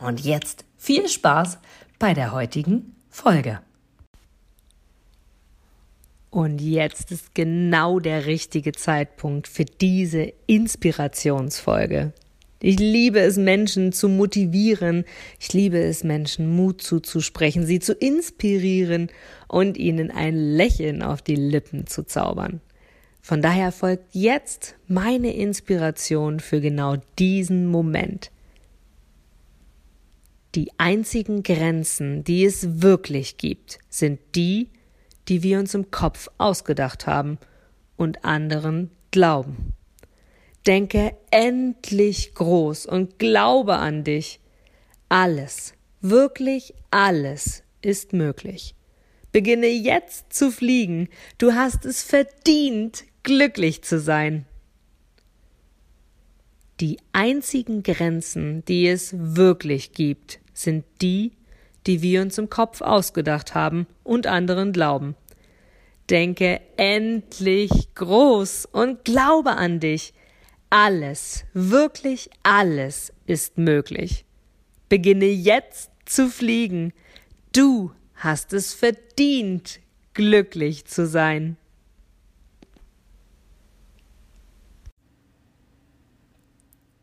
Und jetzt viel Spaß bei der heutigen Folge. Und jetzt ist genau der richtige Zeitpunkt für diese Inspirationsfolge. Ich liebe es, Menschen zu motivieren. Ich liebe es, Menschen Mut zuzusprechen, sie zu inspirieren und ihnen ein Lächeln auf die Lippen zu zaubern. Von daher folgt jetzt meine Inspiration für genau diesen Moment. Die einzigen Grenzen, die es wirklich gibt, sind die, die wir uns im Kopf ausgedacht haben und anderen glauben. Denke endlich groß und glaube an dich. Alles, wirklich alles ist möglich. Beginne jetzt zu fliegen. Du hast es verdient, glücklich zu sein. Die einzigen Grenzen, die es wirklich gibt, sind die, die wir uns im Kopf ausgedacht haben und anderen glauben. Denke endlich groß und glaube an dich. Alles, wirklich alles ist möglich. Beginne jetzt zu fliegen. Du hast es verdient, glücklich zu sein.